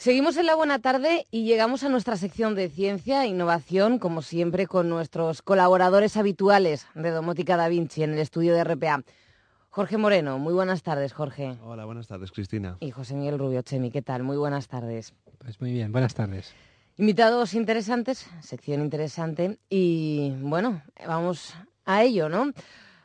Seguimos en la buena tarde y llegamos a nuestra sección de ciencia e innovación, como siempre, con nuestros colaboradores habituales de Domótica Da Vinci en el estudio de RPA. Jorge Moreno, muy buenas tardes, Jorge. Hola, buenas tardes, Cristina. Y José Miguel Rubio Chemi, ¿qué tal? Muy buenas tardes. Pues muy bien, buenas tardes. Invitados interesantes, sección interesante y bueno, vamos a ello, ¿no?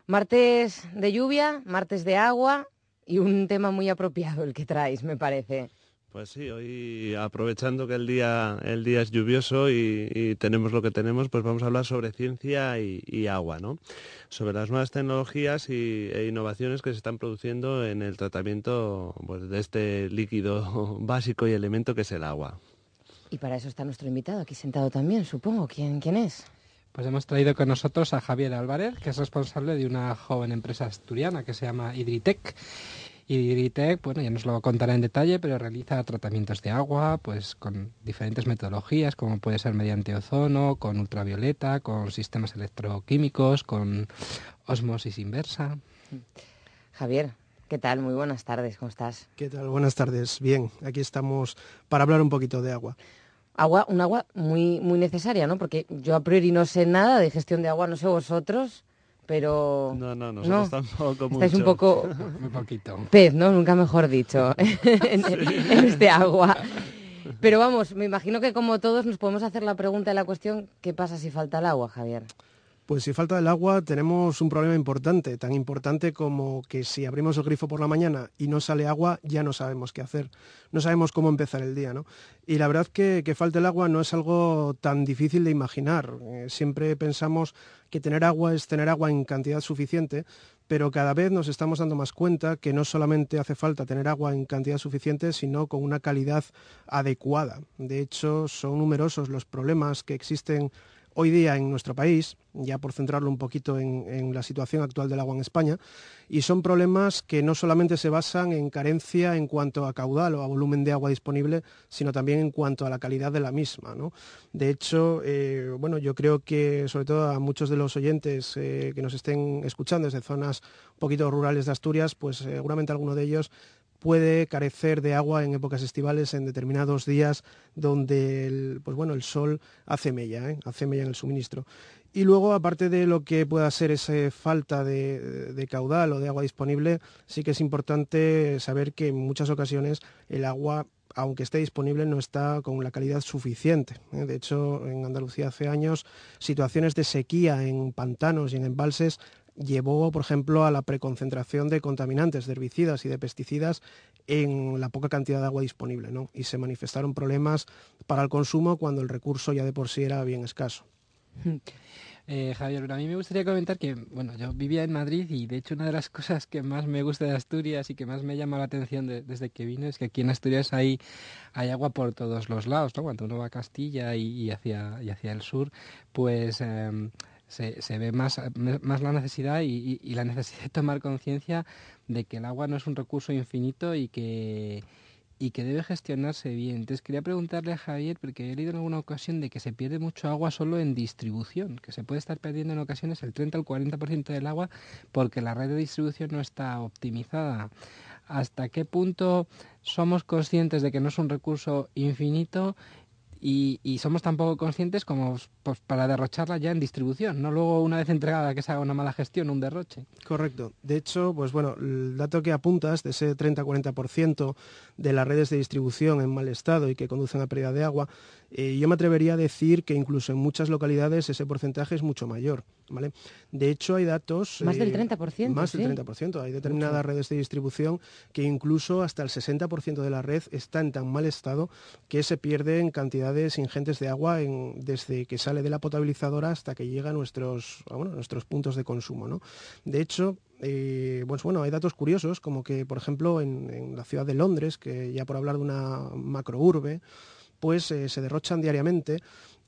Martes de lluvia, martes de agua y un tema muy apropiado el que traéis, me parece. Pues sí, hoy aprovechando que el día, el día es lluvioso y, tenemos lo que tenemos, pues vamos a hablar sobre ciencia y, agua, ¿no? Sobre las nuevas tecnologías y, e innovaciones que se están produciendo en el tratamiento pues, de este líquido básico y elemento que es el agua. Y para eso está nuestro invitado aquí sentado también, supongo. ¿Quién, quién es? Pues hemos traído con nosotros a Javier Álvarez, que es responsable de una joven empresa asturiana que se llama Hidritec y Digritec, bueno, ya nos lo contará en detalle, pero realiza tratamientos de agua, pues con diferentes metodologías, como puede ser mediante ozono, con ultravioleta, con sistemas electroquímicos, con osmosis inversa. Javier, ¿qué tal? Muy buenas tardes, ¿cómo estás? ¿Qué tal? Buenas tardes. Bien, aquí estamos para hablar un poquito de agua. Agua, un agua muy, muy necesaria, ¿no? Porque yo a priori no sé nada de gestión de agua, no sé vosotros pero... No, no, nosotros no, tampoco Estáis un poco... Muy poquito. Pez, ¿no? Nunca mejor dicho, en, este agua. Pero vamos, me imagino que como todos nos podemos hacer la pregunta de la cuestión, ¿qué pasa si falta el agua, Javier? Pues si falta el agua tenemos un problema importante, tan importante como que si abrimos el grifo por la mañana y no sale agua, ya no sabemos qué hacer, no sabemos cómo empezar el día, ¿no? Y la verdad que que falte el agua no es algo tan difícil de imaginar. Eh, siempre pensamos que tener agua es tener agua en cantidad suficiente, pero cada vez nos estamos dando más cuenta que no solamente hace falta tener agua en cantidad suficiente, sino con una calidad adecuada. De hecho, son numerosos los problemas que existen hoy día en nuestro país, ya por centrarlo un poquito en, la situación actual del agua en España, y son problemas que no solamente se basan en carencia en cuanto a caudal o a volumen de agua disponible, sino también en cuanto a la calidad de la misma. De hecho, eh, bueno, yo creo que sobre todo a muchos de los oyentes eh, que nos estén escuchando desde zonas un poquito rurales de Asturias, pues seguramente alguno de ellos puede carecer de agua en épocas estivales en determinados días donde el, pues bueno, el sol hace mella, ¿eh? hace mella en el suministro. Y luego, aparte de lo que pueda ser esa falta de, caudal o de agua disponible, sí que es importante saber que en muchas ocasiones el agua aunque esté disponible, no está con la calidad suficiente. ¿eh? De hecho, en Andalucía hace años, situaciones de sequía en pantanos y en embalses llevó, por ejemplo, a la preconcentración de contaminantes, de herbicidas y de pesticidas en la poca cantidad de agua disponible, ¿no? Y se manifestaron problemas para el consumo cuando el recurso ya de por sí era bien escaso. Eh, Javier, a mí me gustaría comentar que, bueno, yo vivía en Madrid y de hecho una de las cosas que más me gusta de Asturias y que más me llama la atención desde que vine es que aquí en Asturias hay, hay agua por todos los lados, ¿no? Cuando uno va a Castilla y, hacia, y hacia el sur, pues... Em, se, ve más, más la necesidad y, la necesidad de tomar conciencia de que el agua no es un recurso infinito y que, y que debe gestionarse bien. Entonces quería preguntarle a Javier, porque he leído en alguna ocasión de que se pierde mucho agua solo en distribución, que se puede estar perdiendo en ocasiones el 30 o el 40% del agua porque la red de distribución no está optimizada. ¿Hasta qué punto somos conscientes de que no es un recurso infinito y, somos tan poco conscientes como pues, para derrocharla ya en distribución, no luego una vez entregada que se haga una mala gestión, un derroche. Correcto. De hecho, pues bueno, el dato que apuntas de ese 30-40% de las redes de distribución en mal estado y que conducen a pérdida de agua, eh, yo me atrevería a decir que incluso en muchas localidades ese porcentaje es mucho mayor. ¿vale? De hecho, hay datos... Más del 30%. Eh, más del 30%. Hay determinadas redes de distribución que incluso hasta el 60% de la red está en tan mal estado que se pierden cantidades ingentes de agua desde que sale de la potabilizadora hasta que llega a nuestros, nuestros puntos de consumo. ¿no? De hecho, eh, pues bueno, hay datos curiosos, como que, por ejemplo, en, en, la ciudad de Londres, que ya por hablar de una macrourbe, pues se derrochan diariamente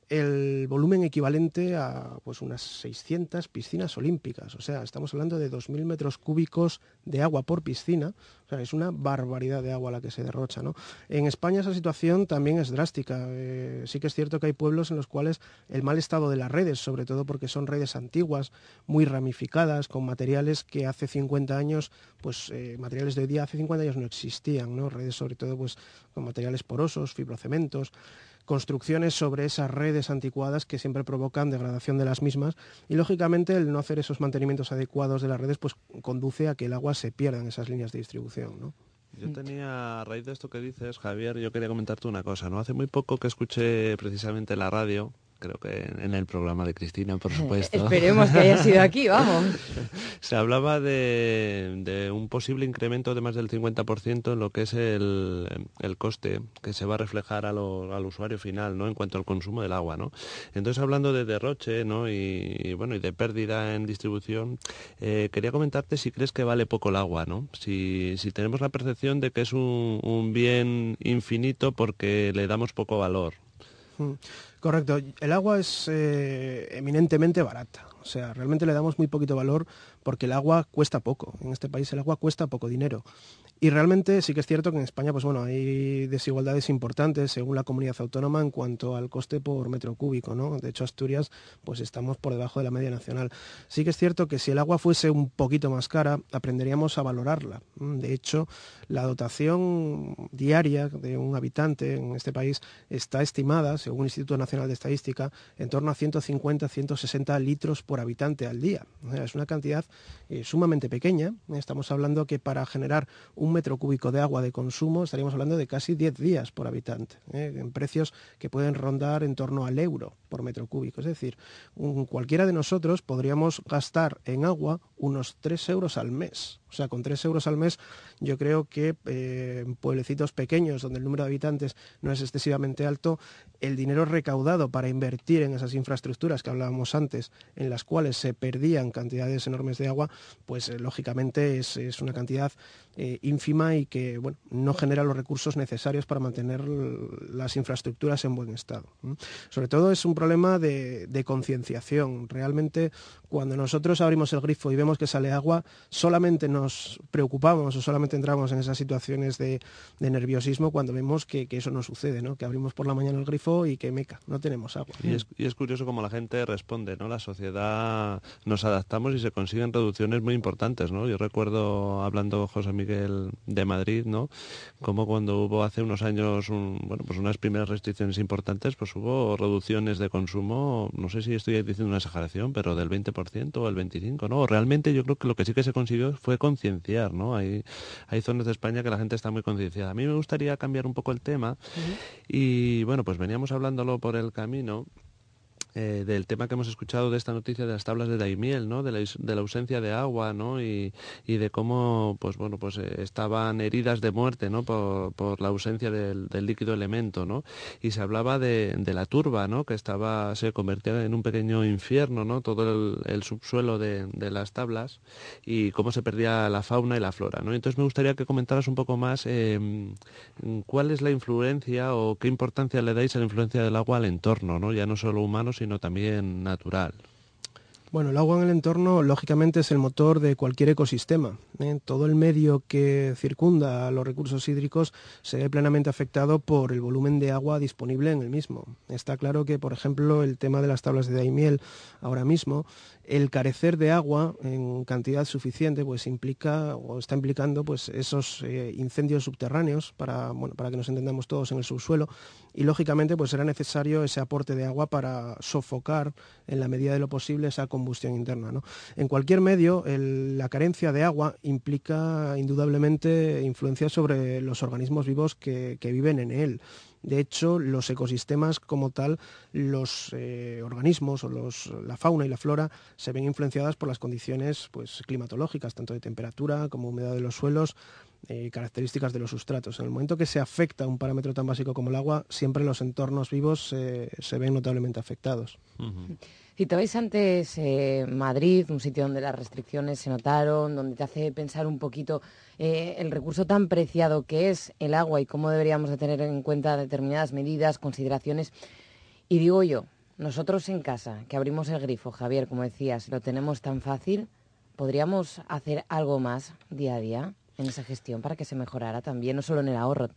el volumen equivalente a pues unas 600 piscinas olímpicas. O sea, estamos hablando de 2.000 metros cúbicos de agua por piscina, O sea, es una barbaridad de agua la que se derrocha. ¿no? En España esa situación también es drástica. Eh, sí que es cierto que hay pueblos en los cuales el mal estado de las redes, sobre todo porque son redes antiguas, muy ramificadas, con materiales que hace 50 años, pues eh, materiales de hoy día hace 50 años no existían, ¿no? redes sobre todo pues con materiales porosos, fibrocementos construcciones sobre esas redes anticuadas que siempre provocan degradación de las mismas y lógicamente el no hacer esos mantenimientos adecuados de las redes pues conduce a que el agua se pierda en esas líneas de distribución. ¿no? Yo tenía, a raíz de esto que dices, Javier, yo quería comentarte una cosa, ¿no? Hace muy poco que escuché precisamente la radio creo que en el programa de Cristina, por supuesto. Esperemos que haya sido aquí, vamos. Se hablaba de, un posible incremento de más del 50% en lo que es el, coste que se va a reflejar al usuario final, ¿no? En cuanto al consumo del agua, ¿no? Entonces, hablando de derroche, ¿no? Y, bueno, y de pérdida en distribución, eh, quería comentarte si crees que vale poco el agua, ¿no? Si, tenemos la percepción de que es un, un bien infinito porque le damos poco valor. Mm. Correcto. El agua es eh, eminentemente barata. O sea, realmente le damos muy poquito valor porque el agua cuesta poco. En este país el agua cuesta poco dinero. Y realmente sí que es cierto que en España pues bueno, hay desigualdades importantes según la comunidad autónoma en cuanto al coste por metro cúbico. ¿no? De hecho, Asturias pues estamos por debajo de la media nacional. Sí que es cierto que si el agua fuese un poquito más cara, aprenderíamos a valorarla. De hecho, la dotación diaria de un habitante en este país está estimada, según el Instituto Nacional de Estadística, en torno a 150-160 litros por habitante al día. es una cantidad eh, sumamente pequeña. Estamos hablando que para generar un metro cúbico de agua de consumo estaríamos hablando de casi 10 días por habitante, ¿eh? en precios que pueden rondar en torno al euro por metro cúbico. Es decir, cualquiera de nosotros podríamos gastar en agua unos 3 euros al mes. O sea, con 3 euros al mes yo creo que eh, en pueblecitos pequeños donde el número de habitantes no es excesivamente alto, el dinero recaudado para invertir en esas infraestructuras que hablábamos antes, en las cuales se perdían cantidades enormes de agua, pues eh, lógicamente es, una cantidad eh, ínfima y que bueno, no genera los recursos necesarios para mantener las infraestructuras en buen estado. Sobre todo es un problema de, concienciación. Realmente cuando nosotros abrimos el grifo y vemos que sale agua, solamente nos preocupamos o solamente entramos en esas situaciones de, nerviosismo cuando vemos que, eso no sucede, ¿no? que abrimos por la mañana el grifo y que meca, no tenemos agua. Y es, curioso cómo la gente responde, ¿no? La sociedad nos adaptamos y se consiguen reducciones muy importantes, ¿no? Yo recuerdo hablando José Miguel de Madrid, ¿no? Como cuando hubo hace unos años bueno, pues unas primeras restricciones importantes, pues hubo reducciones de consumo, no sé si estoy diciendo una exageración, pero del 20 o el 25%, ¿no? Realmente yo creo que lo que sí que se consiguió fue concienciar, ¿no? Hay, hay zonas de España que la gente está muy concienciada. A mí me gustaría cambiar un poco el tema y, bueno, pues veníamos hablándolo por el camino eh, del tema que hemos escuchado de esta noticia de las tablas de Daimiel, ¿no? de, la, ausencia de agua ¿no? y, de cómo pues, bueno, pues, eh, estaban heridas de muerte ¿no? por, la ausencia del, líquido elemento. ¿no? Y se hablaba de, la turba, ¿no? que estaba, se convertía en un pequeño infierno, ¿no? todo el, el subsuelo de, las tablas y cómo se perdía la fauna y la flora. ¿no? Entonces me gustaría que comentaras un poco más eh, cuál es la influencia o qué importancia le dais a la influencia del agua al entorno, ¿no? ya no solo humano, sino sino también natural. Bueno, el agua en el entorno lógicamente es el motor de cualquier ecosistema. ¿eh? Todo el medio que circunda los recursos hídricos se ve plenamente afectado por el volumen de agua disponible en el mismo. Está claro que, por ejemplo, el tema de las tablas de Daimiel ahora mismo el carecer de agua en cantidad suficiente pues implica o está implicando pues esos eh, incendios subterráneos para bueno para que nos entendamos todos en el subsuelo y lógicamente pues será necesario ese aporte de agua para sofocar en la medida de lo posible esa combustión interna en cualquier medio la carencia de agua implica indudablemente influencia sobre los organismos vivos que viven en él de hecho, los ecosistemas como tal, los eh, organismos o la fauna y la flora se ven influenciadas por las condiciones pues, climatológicas, tanto de temperatura como humedad de los suelos, y características de los sustratos. En el momento que se afecta un parámetro tan básico como el agua, siempre los entornos vivos se ven notablemente afectados. Citabais antes eh, Madrid, un sitio donde las restricciones se notaron, donde te hace pensar un poquito eh, el recurso tan preciado que es el agua y cómo deberíamos de tener en cuenta determinadas medidas, consideraciones. Y digo yo, nosotros en casa, que abrimos el grifo, Javier, como decías, lo tenemos tan fácil, ¿podríamos hacer algo más día a día? en esa gestión para que se mejorara también, no solo en el ahorro,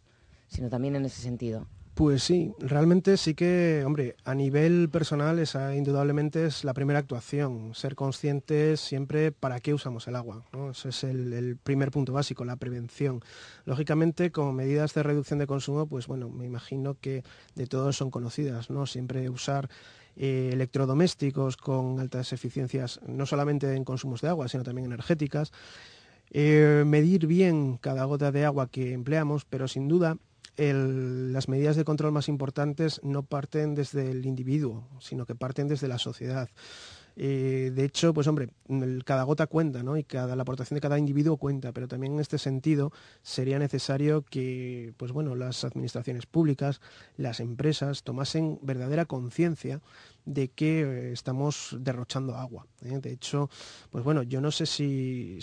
sino también en ese sentido? Pues sí, realmente sí que, hombre, a nivel personal esa indudablemente es la primera actuación, ser conscientes siempre para qué usamos el agua. Ese es el, primer punto básico, la prevención. Lógicamente, como medidas de reducción de consumo, pues bueno, me imagino que de todos son conocidas, ¿no? Siempre usar eh, electrodomésticos con altas eficiencias, no solamente en consumos de agua, sino también energéticas. Eh, medir bien cada gota de agua que empleamos, pero sin duda las medidas de control más importantes no parten desde el individuo, sino que parten desde la sociedad. Eh, de hecho, pues hombre, cada gota cuenta, ¿no? Y cada, la aportación de cada individuo cuenta, pero también en este sentido sería necesario que, pues bueno, las administraciones públicas, las empresas tomasen verdadera conciencia de que eh, estamos derrochando agua. ¿eh? De hecho, pues bueno, yo no sé si,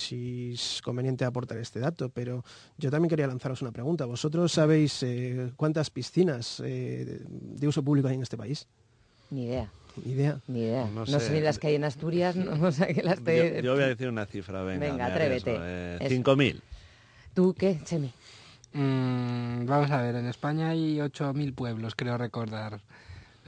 es conveniente aportar este dato, pero yo también quería lanzaros una pregunta. ¿Vosotros sabéis cuántas piscinas de uso público hay en este país? Ni idea idea. Ni idea. No, sé. ni las que hay en Asturias, no, sé que las te... yo, voy a decir una cifra, venga. Venga, atrévete. Eh, 5.000. ¿Tú qué, Chemi? Mm, vamos a ver, en España hay 8.000 pueblos, creo recordar.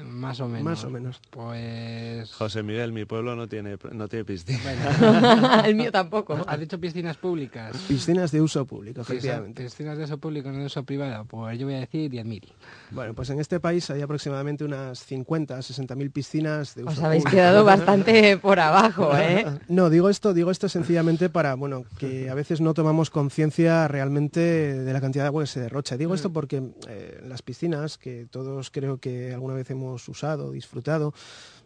Más o menos. Más o menos. Pues... José Miguel, mi pueblo no tiene, no tiene piscina. el mío tampoco. ¿Has dicho piscinas públicas? Piscinas de uso público, efectivamente. Piscinas de uso público, no de uso privado. Pues yo voy a decir 10.000. Bueno, pues en este país hay aproximadamente unas 50, 60.000 piscinas de uso Os habéis quedado bastante por abajo, ¿eh? no, digo esto, digo esto sencillamente para, bueno, que a veces no tomamos conciencia realmente de la cantidad de agua que se derrocha. Digo esto mm. porque eh, las piscinas, que todos creo que alguna vez hemos usado, disfrutado,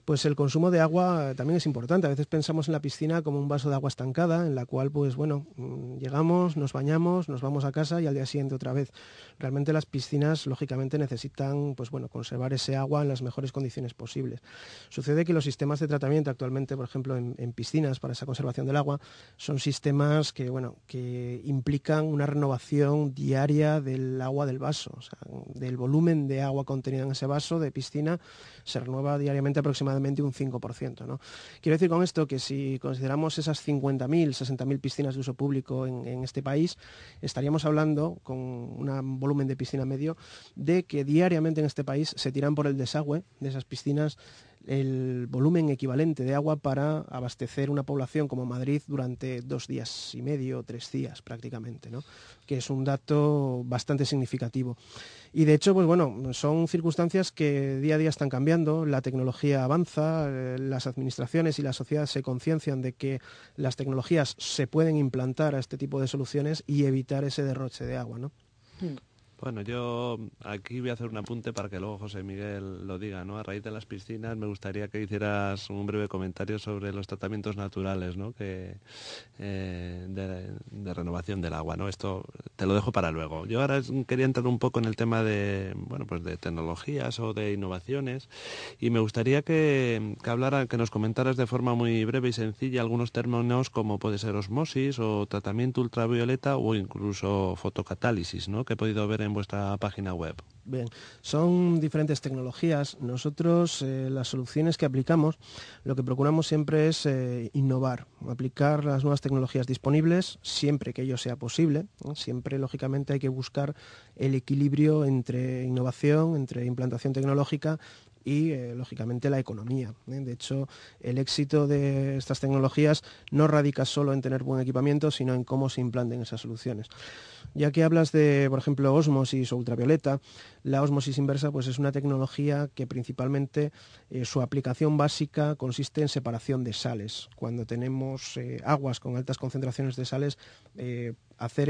pues el consumo de agua también es importante. A veces pensamos en la piscina como un vaso de agua estancada, en la cual, pues bueno, mm, llegamos, nos bañamos, nos vamos a casa y al día siguiente otra vez. Realmente las piscinas, lógicamente, necesitan, pues bueno, conservar ese agua en las mejores condiciones posibles. Sucede que los sistemas de tratamiento actualmente, por ejemplo, en, piscinas para esa conservación del agua, son sistemas que, bueno, que implican una renovación diaria del agua del vaso, del volumen de agua contenida en ese vaso de piscina se renueva diariamente aproximadamente un 5%. ¿no? Quiero decir con esto que si consideramos esas 50.000, 60.000 piscinas de uso público en, este país, estaríamos hablando, con un volumen de piscina medio, de que diariamente en este país se tiran por el desagüe de esas piscinas el volumen equivalente de agua para abastecer una población como Madrid durante dos días y medio, tres días prácticamente, ¿no? que es un dato bastante significativo. Y de hecho, pues bueno, son circunstancias que día a día están cambiando, la tecnología avanza, eh, las administraciones y la sociedad se conciencian de que las tecnologías se pueden implantar a este tipo de soluciones y evitar ese derroche de agua. ¿no? Hmm. Bueno, yo aquí voy a hacer un apunte para que luego José Miguel lo diga, ¿no? A raíz de las piscinas me gustaría que hicieras un breve comentario sobre los tratamientos naturales, ¿no? Que, eh, de, renovación del agua, ¿no? Esto te lo dejo para luego. Yo ahora quería entrar un poco en el tema de, bueno, pues de tecnologías o de innovaciones y me gustaría que, que hablara, que nos comentaras de forma muy breve y sencilla algunos términos como puede ser osmosis o tratamiento ultravioleta o incluso fotocatálisis, ¿no? Que he podido ver en vuestra página web? Bien, son diferentes tecnologías. Nosotros, eh, las soluciones que aplicamos, lo que procuramos siempre es eh, innovar, aplicar las nuevas tecnologías disponibles siempre que ello sea posible. Siempre, lógicamente, hay que buscar el equilibrio entre innovación, entre implantación tecnológica y, eh, lógicamente, la economía. De hecho, el éxito de estas tecnologías no radica solo en tener buen equipamiento, sino en cómo se implanten esas soluciones. Ya que hablas de, por ejemplo, osmosis o ultravioleta, la osmosis inversa pues, es una tecnología que principalmente eh, su aplicación básica consiste en separación de sales. Cuando tenemos eh, aguas con altas concentraciones de sales, hacer,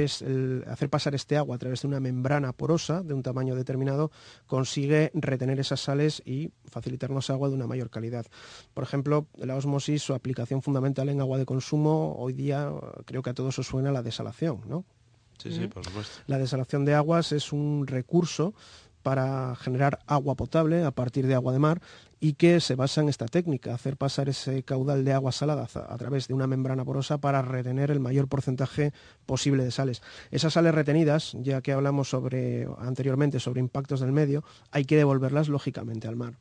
hacer pasar este agua a través de una membrana porosa de un tamaño determinado consigue retener esas sales y facilitarnos agua de una mayor calidad. Por ejemplo, la osmosis, su aplicación fundamental en agua de consumo, hoy día creo que a todos os suena la desalación, ¿no? Sí, sí, por supuesto. La desalación de aguas es un recurso para generar agua potable a partir de agua de mar y que se basa en esta técnica, hacer pasar ese caudal de agua salada a, través de una membrana porosa para retener el mayor porcentaje posible de sales. Esas sales retenidas, ya que hablamos sobre, anteriormente sobre impactos del medio, hay que devolverlas lógicamente al mar.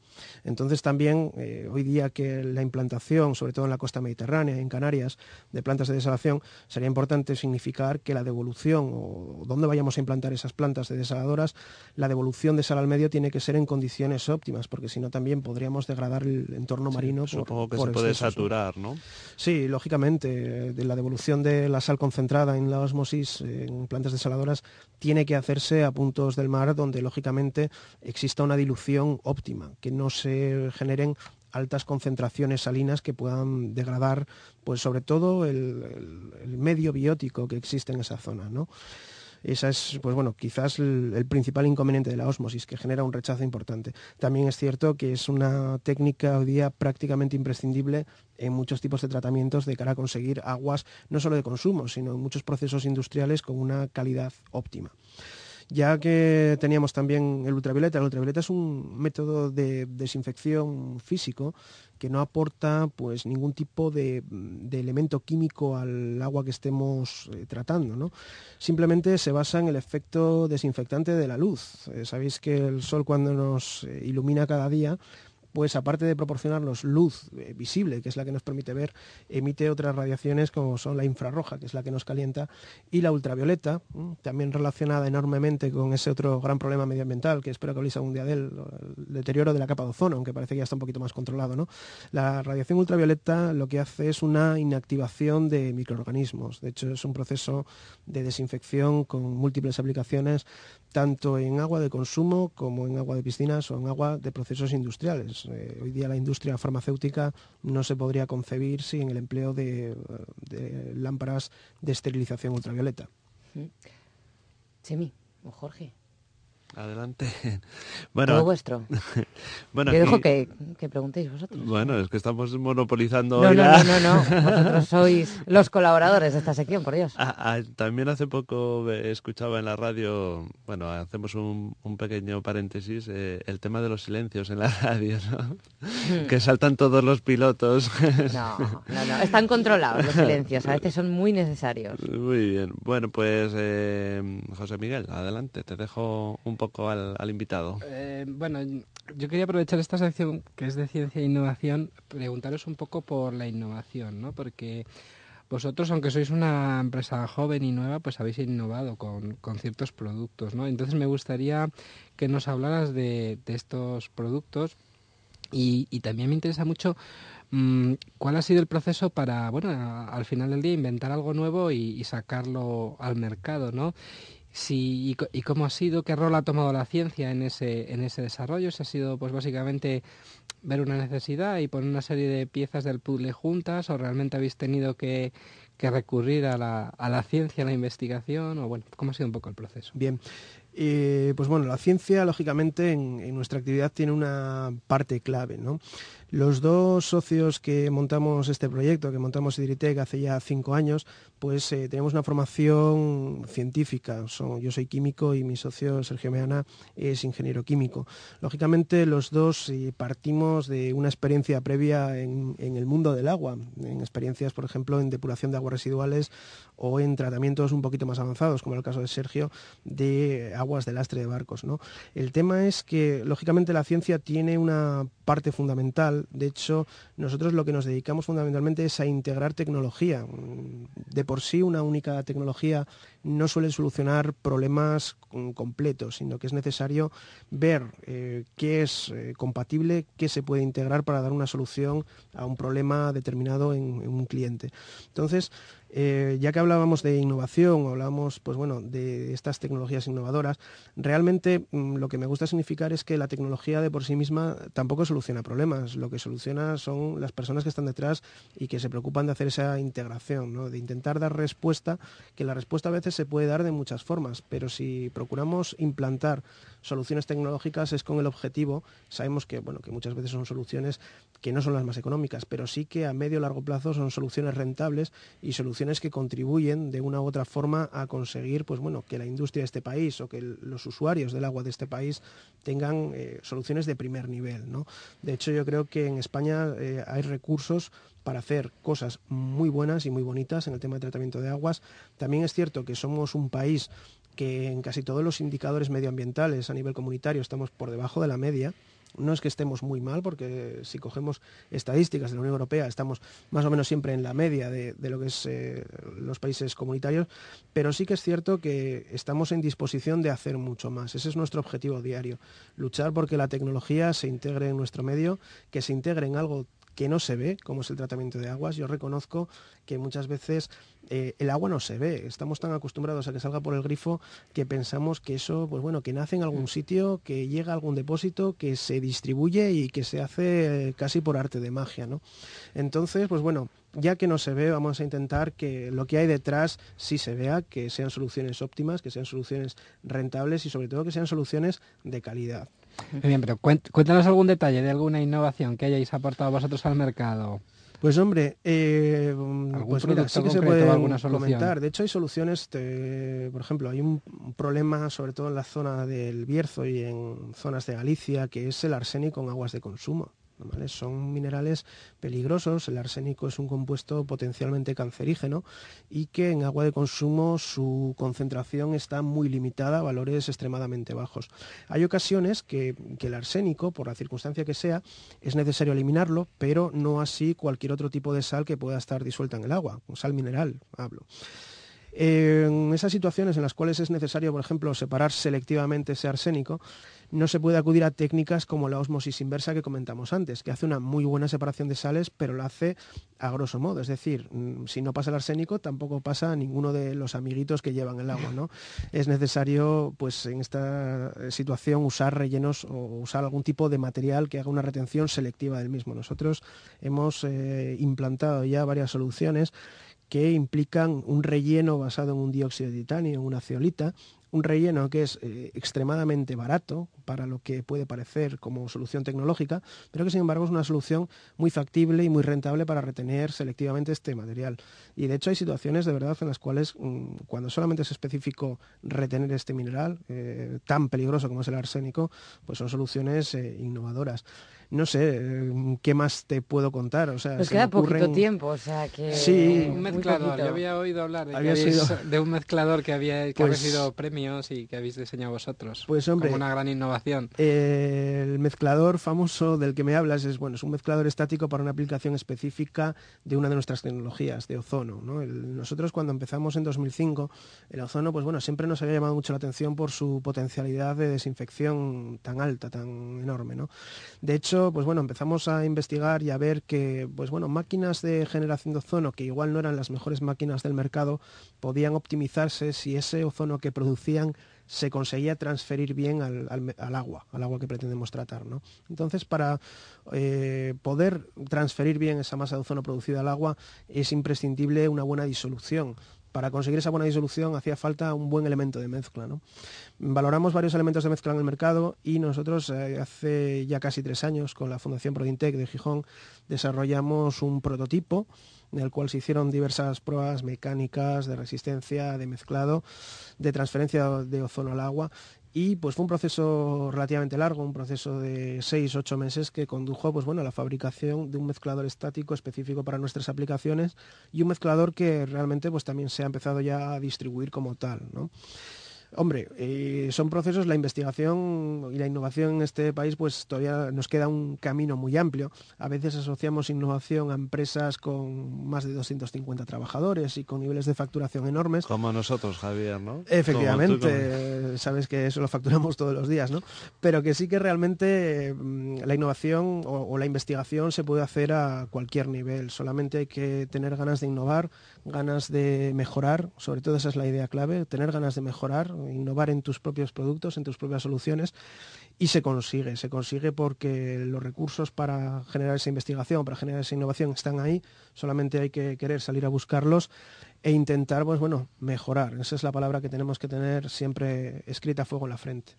Entonces también eh, hoy día que la implantación, sobre todo en la costa mediterránea, en Canarias, de plantas de desalación, sería importante significar que la devolución o donde vayamos a implantar esas plantas de desaladoras, la devolución de sal al medio tiene que ser en condiciones óptimas, porque si no también podríamos degradar el entorno marino. supongo que se puede saturar, ¿no? Sí, lógicamente. De la devolución de la sal concentrada en la osmosis en plantas desaladoras tiene que hacerse a puntos del mar donde lógicamente exista una dilución óptima, que no se generen altas concentraciones salinas que puedan degradar, pues sobre todo el, el medio biótico que existe en esa zona, ¿no? Esa es, pues bueno, quizás el, principal inconveniente de la osmosis, que genera un rechazo importante. También es cierto que es una técnica hoy día prácticamente imprescindible en muchos tipos de tratamientos de cara a conseguir aguas no solo de consumo, sino en muchos procesos industriales con una calidad óptima ya que teníamos también el ultravioleta. El ultravioleta es un método de desinfección físico que no aporta pues ningún tipo de, elemento químico al agua que estemos eh, tratando. Simplemente se basa en el efecto desinfectante de la luz. Eh, sabéis que el sol cuando nos eh, ilumina cada día pues aparte de proporcionarnos luz eh, visible, que es la que nos permite ver, emite otras radiaciones como son la infrarroja, que es la que nos calienta, y la ultravioleta, también relacionada enormemente con ese otro gran problema medioambiental, que espero que habléis algún día del el deterioro de la capa de ozono, aunque parece que ya está un poquito más controlado. ¿no? La radiación ultravioleta lo que hace es una inactivación de microorganismos. De hecho, es un proceso de desinfección con múltiples aplicaciones, tanto en agua de consumo como en agua de piscinas o en agua de procesos industriales. Eh, hoy día la industria farmacéutica no se podría concebir sin el empleo de, lámparas de esterilización ultravioleta. Chemi o Jorge. Adelante. Bueno, Todo vuestro. bueno, Yo dejo que, preguntéis vosotros. Bueno, es que estamos monopolizando. No, no, no, no, Vosotros sois los colaboradores de esta sección, por Dios. Ah, ah, también hace poco escuchaba en la radio, bueno, hacemos un, pequeño paréntesis, eh, el tema de los silencios en la radio, ¿no? Hmm. que saltan todos los pilotos. no, no, no. Están controlados los silencios. A veces son muy necesarios. Muy bien. Bueno, pues eh, José Miguel, adelante. Te dejo un poco al, invitado. Eh, bueno, yo quería aprovechar esta sección que es de ciencia e innovación, preguntaros un poco por la innovación, ¿no? Porque vosotros, aunque sois una empresa joven y nueva, pues habéis innovado con, ciertos productos, ¿no? Entonces me gustaría que nos hablaras de, estos productos y, también me interesa mucho mm, cuál ha sido el proceso para, bueno, al final del día inventar algo nuevo y, y sacarlo al mercado, ¿no? Sí, y, cómo ha sido, qué rol ha tomado la ciencia en ese, en ese desarrollo. Si ha sido, pues básicamente, ver una necesidad y poner una serie de piezas del puzzle juntas, o realmente habéis tenido que, recurrir a la, a la ciencia, a la investigación, o bueno, cómo ha sido un poco el proceso. Bien, eh, pues bueno, la ciencia, lógicamente, en, en, nuestra actividad tiene una parte clave, ¿no? Los dos socios que montamos este proyecto, que montamos Idritec hace ya cinco años, pues eh, tenemos una formación científica. yo soy químico y mi socio Sergio Meana es ingeniero químico. Lógicamente los dos eh, partimos de una experiencia previa en, el mundo del agua, en experiencias, por ejemplo, en depuración de aguas residuales o en tratamientos un poquito más avanzados, como el caso de Sergio, de aguas de lastre de barcos. El tema es que, lógicamente, la ciencia tiene una parte fundamental. De hecho, nosotros lo que nos dedicamos fundamentalmente es a integrar tecnología. De por sí, una única tecnología no suele solucionar problemas completos, sino que es necesario ver eh, qué es eh, compatible, qué se puede integrar para dar una solución a un problema determinado en un cliente. Entonces, eh, ya que hablábamos de innovación, hablábamos pues bueno, de estas tecnologías innovadoras, realmente mm, lo que me gusta significar es que la tecnología de por sí misma tampoco soluciona problemas, lo que soluciona son las personas que están detrás y que se preocupan de hacer esa integración, de intentar dar respuesta, que la respuesta a veces se puede dar de muchas formas, pero si procuramos implantar soluciones tecnológicas es con el objetivo, sabemos que, bueno, que muchas veces son soluciones que no son las más económicas, pero sí que a medio o largo plazo son soluciones rentables y soluciones que contribuyen de una u otra forma a conseguir pues, bueno, que la industria de este país o que los usuarios del agua de este país tengan eh, soluciones de primer nivel. De hecho, yo creo que en España eh, hay recursos para hacer cosas muy buenas y muy bonitas en el tema de tratamiento de aguas. También es cierto que somos un país que en casi todos los indicadores medioambientales a nivel comunitario estamos por debajo de la media. No es que estemos muy mal, porque si cogemos estadísticas de la Unión Europea estamos más o menos siempre en la media de, lo que es eh, los países comunitarios, pero sí que es cierto que estamos en disposición de hacer mucho más. Ese es nuestro objetivo diario, luchar porque la tecnología se integre en nuestro medio, que se integre en algo que no se ve, como es el tratamiento de aguas. Yo reconozco que muchas veces eh, el agua no se ve. Estamos tan acostumbrados a que salga por el grifo que pensamos que eso, pues bueno, que nace en algún sitio, que llega a algún depósito, que se distribuye y que se hace eh, casi por arte de magia, ¿no? Entonces, pues bueno, ya que no se ve, vamos a intentar que lo que hay detrás sí se vea, que sean soluciones óptimas, que sean soluciones rentables y sobre todo que sean soluciones de calidad. Muy bien, pero cuéntanos algún detalle de alguna innovación que hayáis aportado vosotros al mercado. Pues hombre, eh, pues mira, sí que se puede comentar. De hecho, hay soluciones, por ejemplo, hay un problema sobre todo en la zona del Bierzo y en zonas de Galicia, que es el arsénico en aguas de consumo. Son minerales peligrosos, el arsénico es un compuesto potencialmente cancerígeno y que en agua de consumo su concentración está muy limitada a valores extremadamente bajos. Hay ocasiones que, que el arsénico, por la circunstancia que sea, es necesario eliminarlo, pero no así cualquier otro tipo de sal que pueda estar disuelta en el agua, sal mineral, hablo. En esas situaciones en las cuales es necesario, por ejemplo, separar selectivamente ese arsénico, no se puede acudir a técnicas como la osmosis inversa que comentamos antes, que hace una muy buena separación de sales, pero la hace a grosso modo. Es decir, mm, si no pasa el arsénico, tampoco pasa ninguno de los amiguitos que llevan el agua. ¿no? Es necesario, pues en esta situación, usar rellenos o usar algún tipo de material que haga una retención selectiva del mismo. Nosotros hemos eh, implantado ya varias soluciones que implican un relleno basado en un dióxido de titanio, en una ceolita, un relleno que es eh, extremadamente barato para lo que puede parecer como solución tecnológica, pero que sin embargo es una solución muy factible y muy rentable para retener selectivamente este material. Y de hecho hay situaciones de verdad en las cuales mm, cuando solamente es específico retener este mineral eh, tan peligroso como es el arsénico, pues son soluciones eh, innovadoras no sé, eh, ¿qué más te puedo contar? O sea, Nos queda poquito tiempo, o sea que... Sí, un mezclador. Yo había oído hablar de, un mezclador que había que ha pues recibido premios y que habéis diseñado vosotros. Pues hombre... Como una gran innovación. el mezclador famoso del que me hablas es, bueno, es un mezclador estático para una aplicación específica de una de nuestras tecnologías, de ozono. nosotros cuando empezamos en 2005, el ozono, pues bueno, siempre nos había llamado mucho la atención por su potencialidad de desinfección tan alta, tan enorme, ¿no? De hecho, pues bueno, empezamos a investigar y a ver que, pues bueno, máquinas de generación de ozono que igual no eran las mejores máquinas del mercado, podían optimizarse si ese ozono que producían se conseguía transferir bien al, agua, al agua que pretendemos tratar. ¿no? Entonces, para eh, poder transferir bien esa masa de ozono producida al agua, es imprescindible una buena disolución para conseguir esa buena disolución hacía falta un buen elemento de mezcla. Valoramos varios elementos de mezcla en el mercado y nosotros eh, hace ya casi tres años con la Fundación Prodintec de Gijón desarrollamos un prototipo en el cual se hicieron diversas pruebas mecánicas de resistencia, de mezclado, de transferencia de ozono al agua y pues fue un proceso relativamente largo, un proceso de 6-8 meses que condujo pues, bueno, a la fabricación de un mezclador estático específico para nuestras aplicaciones y un mezclador que realmente pues, también se ha empezado ya a distribuir como tal. ¿no? Hombre, eh, son procesos, la investigación y la innovación en este país, pues todavía nos queda un camino muy amplio. A veces asociamos innovación a empresas con más de 250 trabajadores y con niveles de facturación enormes. Como nosotros, Javier, ¿no? Efectivamente, sabes que eso lo facturamos todos los días, ¿no? Pero que sí que realmente mm, la innovación o la investigación se puede hacer a cualquier nivel. Solamente hay que tener ganas de innovar, ganas de mejorar, sobre todo esa es la idea clave, tener ganas de mejorar innovar en tus propios productos, en tus propias soluciones y se consigue, se consigue porque los recursos para generar esa investigación, para generar esa innovación están ahí, solamente hay que querer salir a buscarlos e intentar, pues bueno, mejorar. Esa es la palabra que tenemos que tener siempre escrita a fuego en la frente.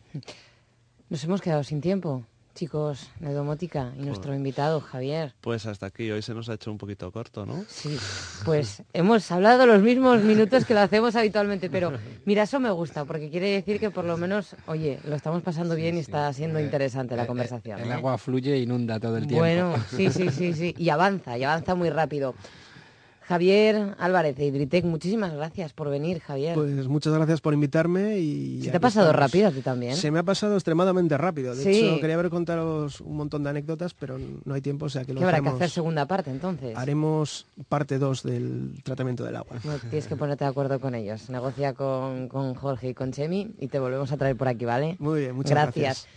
Nos hemos quedado sin tiempo. Chicos de Domótica y nuestro invitado, Javier. Pues hasta aquí, hoy se nos ha hecho un poquito corto, ¿no? Sí, pues hemos hablado los mismos minutos que lo hacemos habitualmente, pero mira, eso me gusta, porque quiere decir que por lo menos, oye, lo estamos pasando bien y está siendo Eh, interesante la eh, conversación. El ¿eh? agua fluye e inunda todo el tiempo. Bueno, sí, sí, sí, sí, y avanza, y avanza muy rápido. Javier Álvarez de Hidritec, muchísimas gracias por venir, Javier. Pues muchas gracias por invitarme y... ¿Se te ha pasado estamos. rápido a ti también? Se me ha pasado extremadamente rápido. De Sí. hecho, quería haber contaros un montón de anécdotas, pero no hay tiempo, o sea que lo ¿Qué habrá que hacer segunda parte entonces? Haremos parte 2 del tratamiento del agua. No, tienes que ponerte de acuerdo con ellos. Negocia con, con Jorge y con Chemi y te volvemos a traer por aquí, ¿vale? Muy bien, muchas gracias. gracias.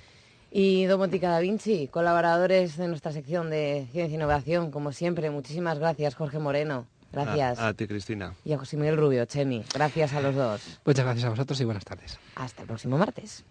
Y Domótica Da Vinci, colaboradores de nuestra sección de Ciencia e Innovación, como siempre, muchísimas gracias, Jorge Moreno. Gracias. A, a ti, Cristina. Y a José Miguel Rubio, Chemi. Gracias a los dos. Muchas gracias a vosotros y buenas tardes. Hasta el próximo martes.